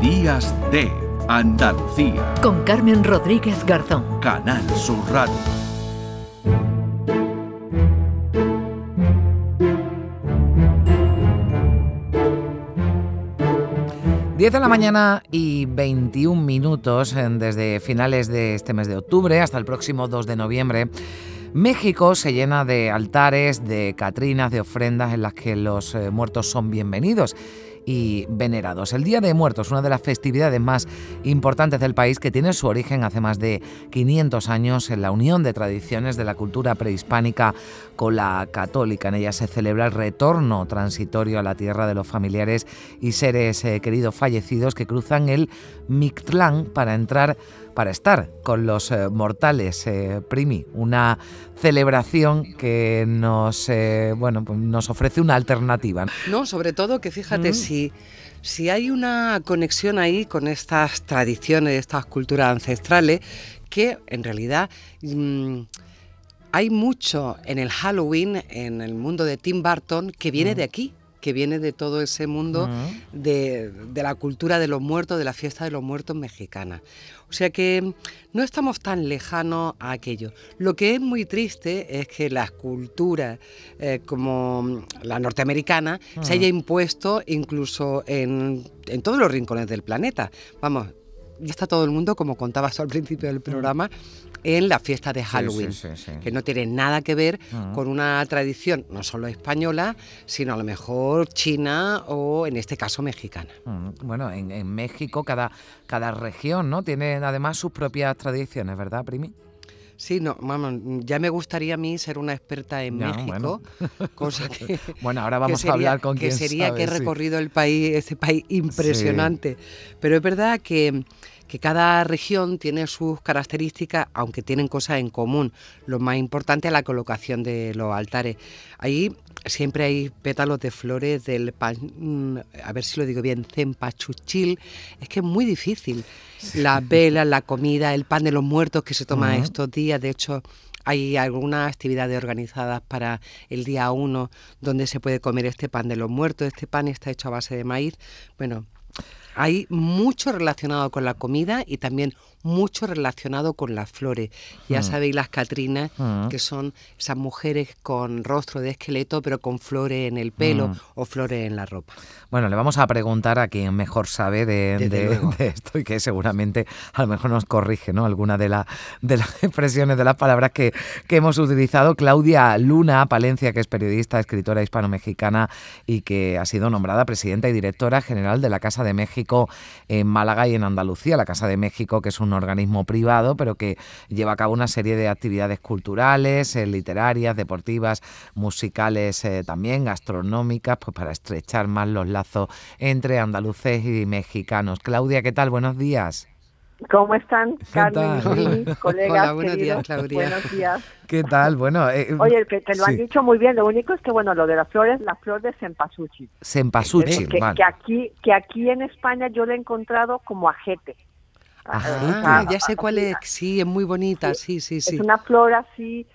Días de Andalucía. Con Carmen Rodríguez Garzón. Canal Sur Radio. Diez de la mañana y 21 minutos desde finales de este mes de octubre hasta el próximo 2 de noviembre. México se llena de altares, de catrinas, de ofrendas en las que los eh, muertos son bienvenidos y venerados. El Día de Muertos, una de las festividades más importantes del país que tiene su origen hace más de 500 años en la unión de tradiciones de la cultura prehispánica con la católica. En ella se celebra el retorno transitorio a la tierra de los familiares y seres eh, queridos fallecidos que cruzan el Mictlán para entrar para estar con los eh, mortales, eh, Primi, una celebración que nos, eh, bueno, pues nos ofrece una alternativa. No, sobre todo que fíjate, mm. si, si hay una conexión ahí con estas tradiciones, estas culturas ancestrales, que en realidad... Mm, hay mucho en el Halloween, en el mundo de Tim Burton, que viene de aquí, que viene de todo ese mundo de, de, la cultura de los muertos, de la fiesta de los muertos mexicana. O sea que no estamos tan lejanos a aquello. Lo que es muy triste es que las culturas eh, como la norteamericana se haya impuesto incluso en, en todos los rincones del planeta. Vamos, ya está todo el mundo, como contabas al principio del programa, en la fiesta de Halloween, que no tiene nada que ver con una tradición no solo española, sino a lo mejor china o en este caso mexicana. Bueno, en, México cada, cada región ¿no? tiene además sus propias tradiciones, ¿verdad, Primi? Sí, no, ya me gustaría a mí ser una experta en México, cosa que bueno, ahora vamos a hablar con que sería que he recorrido el país, ese país impresionante. Pero es verdad que que cada región tiene sus características, aunque tienen cosas en común. Lo más importante es la colocación de los altares. Ahí siempre hay pétalos de flores del pan, mm, a ver si lo digo bien, cempachuchil. Es que es muy difícil. La vela, la comida, el pan de los muertos que se toma estos días. De hecho, hay algunas actividades organizadas para el día 1 donde se puede comer este pan de los muertos. Este pan está hecho a base de maíz. Bueno, hay mucho relacionado con la comida y también mucho relacionado con las flores. Ya hmm. sabéis las Catrinas, hmm. que son esas mujeres con rostro de esqueleto, pero con flores en el pelo hmm. o flores en la ropa. Bueno, le vamos a preguntar a quien mejor sabe de, esto y que seguramente a lo mejor nos corrige ¿no? alguna de, de las expresiones, de las palabras que, que hemos utilizado. Claudia Luna Palencia, que es periodista, escritora hispano-mexicana y que ha sido nombrada presidenta y directora general de la Casa de México en Málaga y en Andalucía. La Casa de México, que es un un organismo privado, pero que lleva a cabo una serie de actividades culturales, eh, literarias, deportivas, musicales eh, también, gastronómicas, pues para estrechar más los lazos entre andaluces y mexicanos. Claudia, ¿qué tal? Buenos días. ¿Cómo están, Carmen, colegas? Hola, buenos días, Claudia. Buenos días. ¿Qué tal? Bueno, eh, Oye, que te lo han dicho muy bien. Lo único es que, bueno, lo de las flores, la flor de cempasúchil. Cempasúchil, que, que, aquí, que aquí en España yo la he encontrado como ajete. Ah, ya sé cuál es, sí, es muy bonita, sí, sí, sí. Es una flor así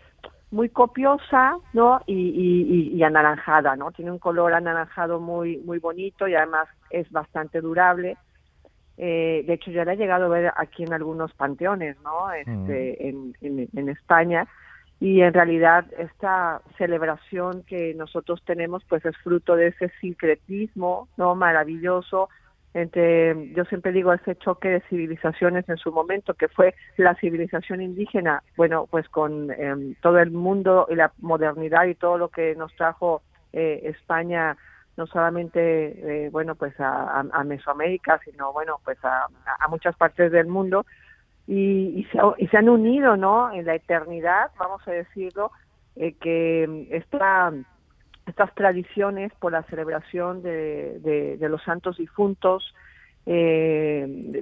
muy copiosa, ¿no? Y, anaranjada, ¿no? Tiene un color anaranjado muy muy bonito y además es bastante durable. Eh, de hecho, ya la he llegado a ver aquí en algunos panteones, ¿no? Este, mm. en, en, España. Y en realidad esta celebración que nosotros tenemos, pues es fruto de ese sincretismo, ¿no? Maravilloso entre, yo siempre digo, ese choque de civilizaciones en su momento, que fue la civilización indígena, bueno, pues con em, todo el mundo y la modernidad y todo lo que nos trajo eh, España, no solamente, eh, bueno, pues a, Mesoamérica, sino, bueno, pues a, a muchas partes del mundo, y, y, se, y se han unido, ¿no? En la eternidad, vamos a decirlo, eh, que esta estas tradiciones por la celebración de, de, los santos difuntos, eh,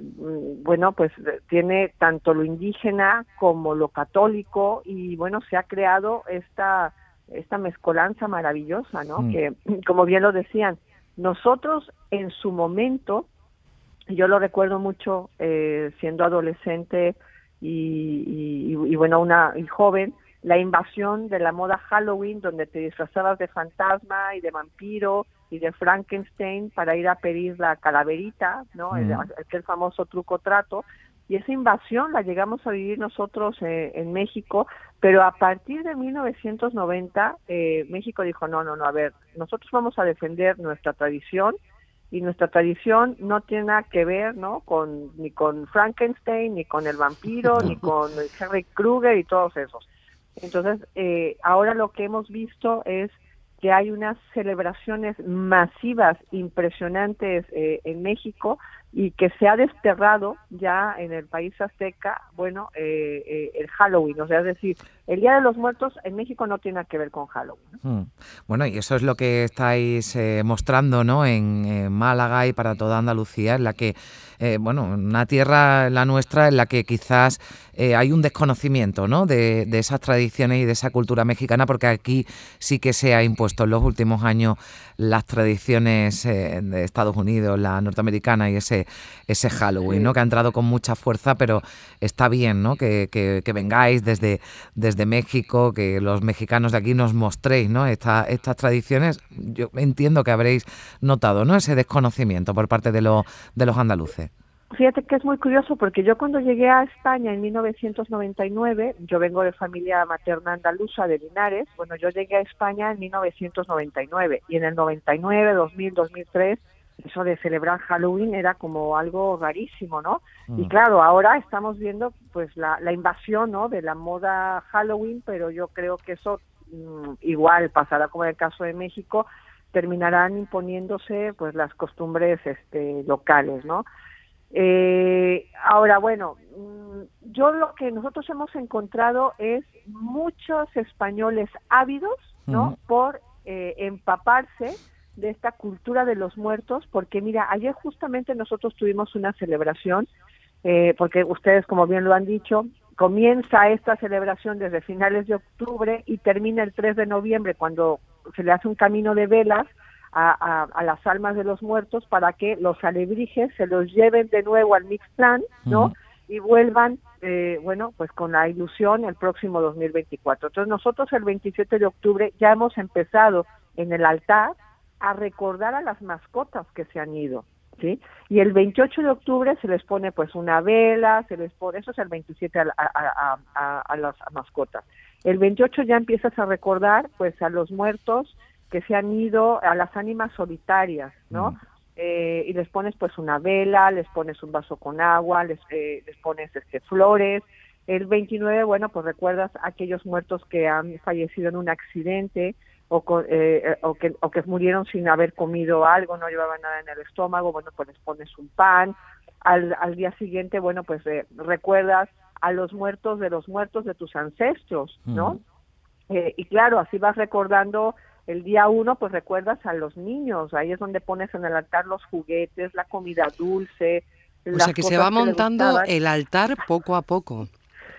bueno, pues tiene tanto lo indígena como lo católico y bueno, se ha creado esta, esta mezcolanza maravillosa, ¿no? Mm. Que, como bien lo decían, nosotros en su momento, yo lo recuerdo mucho eh, siendo adolescente y, y, y, bueno, una y joven, la invasión de la moda Halloween, donde te disfrazabas de fantasma y de vampiro y de Frankenstein para ir a pedir la calaverita, ¿no? El, aquel famoso truco trato. Y esa invasión la llegamos a vivir nosotros eh, en México, pero a partir de 1990 eh, México dijo, no, no, no, a ver, nosotros vamos a defender nuestra tradición y nuestra tradición no tiene nada que ver, ¿no? Con ni con Frankenstein, ni con el vampiro, ni con Henry Kruger y todos esos. Entonces, eh, ahora lo que hemos visto es que hay unas celebraciones masivas, impresionantes eh, en México, y que se ha desterrado ya en el país azteca, bueno, eh, eh, el Halloween, o sea, es decir, el Día de los Muertos en México no tiene que ver con Halloween. Hmm. Bueno, y eso es lo que estáis eh, mostrando, ¿no? En, Málaga y para toda Andalucía, en la que, bueno, una tierra, la nuestra, en la que quizás hay un desconocimiento, ¿no? De, de, esas tradiciones y de esa cultura mexicana, porque aquí sí que se ha impuesto en los últimos años las tradiciones de Estados Unidos, la norteamericana y ese ese, Halloween, ¿no? Que ha entrado con mucha fuerza, pero está bien, ¿no? Que, que, vengáis desde, desde México, que los mexicanos de aquí nos mostréis, ¿no? estas tradiciones. Yo entiendo que habréis notado, ¿no? Ese desconocimiento por parte de, de los andaluces. Fíjate que es muy curioso porque yo cuando llegué a España en 1999, yo vengo de familia materna andaluza de Linares, bueno, yo llegué a España en 1999 y en el 99, 2000, 2003 eso de celebrar Halloween era como algo rarísimo, ¿no? Y mm. claro, ahora estamos viendo pues la, la invasión, ¿no? De la moda Halloween, pero yo creo que eso mm, igual pasará como en el caso de México, terminarán imponiéndose pues las costumbres este, locales, ¿no? Eh, ahora, bueno, mm, yo lo que nosotros hemos encontrado es muchos españoles ávidos, ¿no? Por eh, empaparse de esta cultura de los muertos, porque mira, ayer justamente nosotros tuvimos una celebración, eh, porque ustedes, como bien lo han dicho, comienza esta celebración desde finales de octubre y termina el 3 de noviembre, cuando se le hace un camino de velas a, a, las almas de los muertos para que los alebrijes se los lleven de nuevo al Mixplan, ¿no? Y vuelvan, eh, bueno, pues con la ilusión el próximo 2024. Entonces nosotros el 27 de octubre ya hemos empezado en el altar a recordar a las mascotas que se han ido, ¿sí? Y el 28 de octubre se les pone pues una vela, se les pone, eso es el 27 a, las mascotas. El 28 ya empiezas a recordar pues a los muertos que se han ido, a las ánimas solitarias, ¿no? Mm. Eh, y les pones pues una vela, les pones un vaso con agua, les, eh, les pones este, flores. El 29, bueno, pues recuerdas a aquellos muertos que han fallecido en un accidente, o, eh, o, que, o que murieron sin haber comido algo, no llevaban nada en el estómago, bueno, pues les pones un pan. Al, al día siguiente, bueno, pues eh, recuerdas a los muertos de los muertos de tus ancestros, ¿no? Eh, y claro, así vas recordando el día uno, pues recuerdas a los niños, ahí es donde pones en el altar los juguetes, la comida dulce. O sea que se va montando el altar poco a poco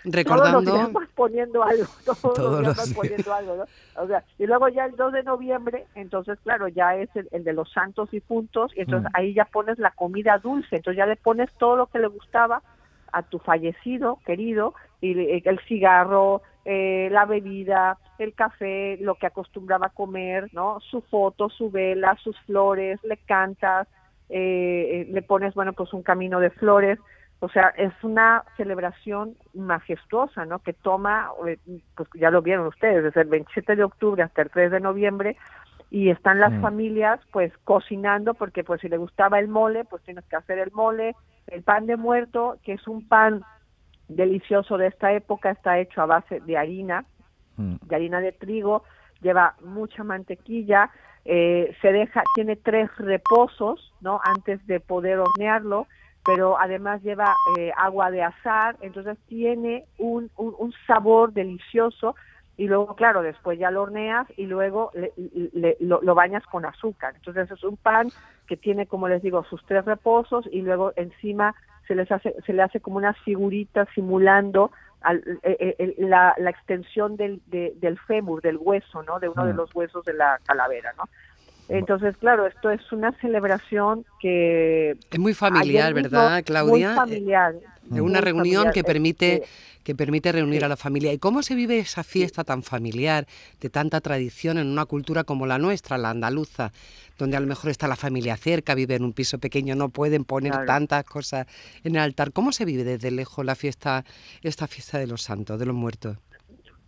recordando todos los días vas poniendo algo todos, los días vas poniendo algo ¿no? o sea y luego ya el 2 de noviembre entonces claro ya es el, de los santos difuntos y entonces mm. ahí ya pones la comida dulce entonces ya le pones todo lo que le gustaba a tu fallecido querido y el cigarro eh, la bebida el café lo que acostumbraba a comer no su foto su vela sus flores le cantas eh, eh, le pones bueno pues un camino de flores o sea, es una celebración majestuosa, ¿no? Que toma, eh, pues ya lo vieron ustedes, desde el 27 de octubre hasta el 3 de noviembre, y están las mm. familias pues cocinando, porque pues si le gustaba el mole, pues tienes que hacer el mole, el pan de muerto, que es un pan delicioso de esta época, está hecho a base de harina, mm. de harina de trigo, lleva mucha mantequilla, eh, se deja, tiene tres reposos, ¿no? Antes de poder hornearlo, pero además lleva eh, agua de azar, entonces tiene un, un, sabor delicioso y luego, claro, después ya lo horneas y luego lo, bañas con azúcar. Entonces es un pan que tiene, como les digo, sus tres reposos y luego encima se les hace, se le hace como una figurita simulando eh, eh, la, la, extensión del, del fémur, del hueso, ¿no? De uno de mm. los huesos de la calavera, ¿no? Entonces, claro, esto es una celebración que... Es muy familiar, ¿verdad, Claudia? Muy familiar. Es una reunión que permite, que permite reunir a la familia. ¿Y cómo se vive esa fiesta tan familiar, de tanta tradición en una cultura como la nuestra, la andaluza, donde a lo mejor está la familia cerca, vive en un piso pequeño, no pueden poner tantas cosas en el altar? ¿Cómo se vive desde lejos la fiesta, esta fiesta de los santos, de los muertos?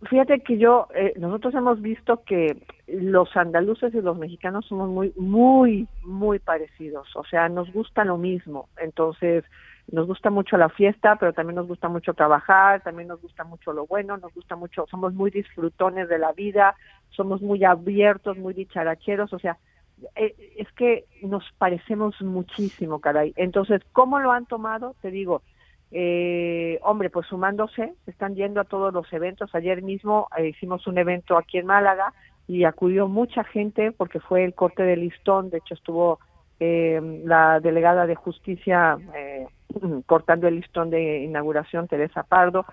Fíjate que yo, eh, nosotros hemos visto que los andaluces y los mexicanos somos muy, muy, muy parecidos. O sea, nos gusta lo mismo. Entonces, nos gusta mucho la fiesta, pero también nos gusta mucho trabajar, también nos gusta mucho lo bueno, nos gusta mucho, somos muy disfrutones de la vida, somos muy abiertos, muy dicharacheros. O sea, eh, es que nos parecemos muchísimo, caray. Entonces, ¿cómo lo han tomado? Te digo, eh, hombre, pues sumándose, están yendo a todos los eventos. Ayer mismo eh, hicimos un evento aquí en Málaga y acudió mucha gente porque fue el corte de listón. De hecho, estuvo eh, la delegada de justicia eh, cortando el listón de inauguración, Teresa Pardo.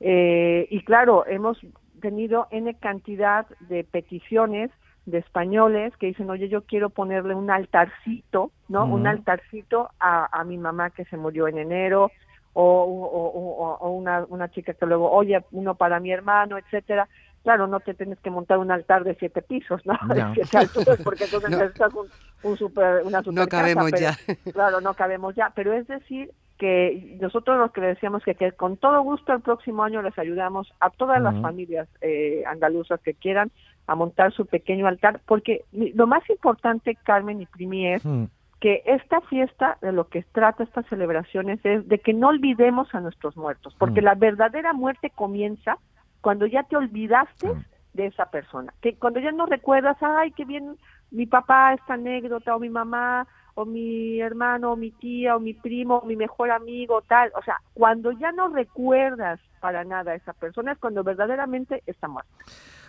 y claro, hemos tenido N cantidad de peticiones de españoles que dicen, oye, yo quiero ponerle un altarcito, ¿no? Un altarcito a, a mi mamá que se murió en enero, o, o, una, una chica que luego, oye, uno para mi hermano, etcétera. Claro, no te tienes que montar un altar de siete pisos, ¿no? De siete alturas, porque entonces necesitas un, un super, una super No cabemos ya. Claro, no cabemos ya. Pero es decir, que nosotros los que le decíamos que, que, con todo gusto el próximo año les ayudamos a todas las familias eh, andaluzas que quieran a montar su pequeño altar, porque lo más importante, Carmen y Primi, es mm que esta fiesta, de lo que trata estas celebraciones, es de que no olvidemos a nuestros muertos, porque mm. la verdadera muerte comienza cuando ya te olvidaste mm. de esa persona, que cuando ya no recuerdas, ay, qué bien mi papá esta anécdota, o mi mamá, o mi hermano, o mi tía, o mi primo, o mi mejor amigo, tal, o sea, cuando ya no recuerdas para nada a esa persona cuando verdaderamente está muerta.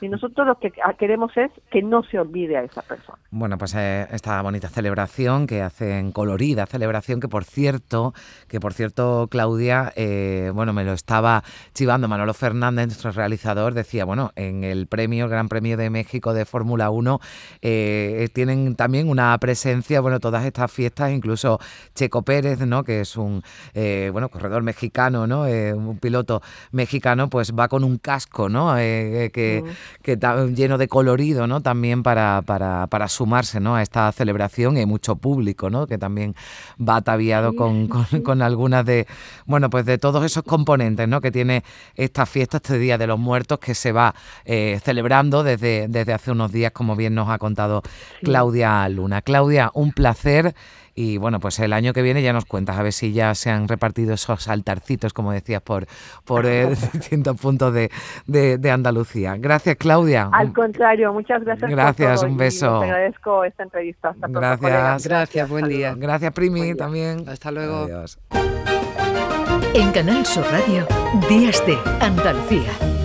Y nosotros lo que queremos es que no se olvide a esa persona. Bueno, pues eh, esta bonita celebración que hacen, colorida celebración, que por cierto, que por cierto, Claudia, eh, bueno, me lo estaba chivando Manolo Fernández, nuestro realizador, decía, bueno, en el premio, el Gran Premio de México de Fórmula 1, eh, tienen también una presencia, bueno, todas estas fiestas, incluso Checo Pérez, ¿no? Que es un, bueno, corredor mexicano, ¿no? un piloto mexicano, pues va con un casco, ¿no? que, que está lleno de colorido, ¿no? También para, para, para sumarse, ¿no? A esta celebración y hay mucho público, ¿no? Que también va ataviado con, con, algunas de, bueno, pues de todos esos componentes, ¿no? Que tiene esta fiesta, este Día de los Muertos que se va eh, celebrando desde, desde hace unos días, como bien nos ha contado Claudia Luna. Claudia, un placer. Y bueno, pues el año que viene ya nos cuentas a ver si ya se han repartido esos altarcitos, como decías, por, por eh, distintos puntos de, de, Andalucía. Gracias, Claudia. Al contrario, muchas gracias. Gracias, un beso. te agradezco esta entrevista. Hasta gracias. Gracias, buen día. Gracias, Primi, también. Hasta luego. En Canal Sur Radio, Días de Andalucía.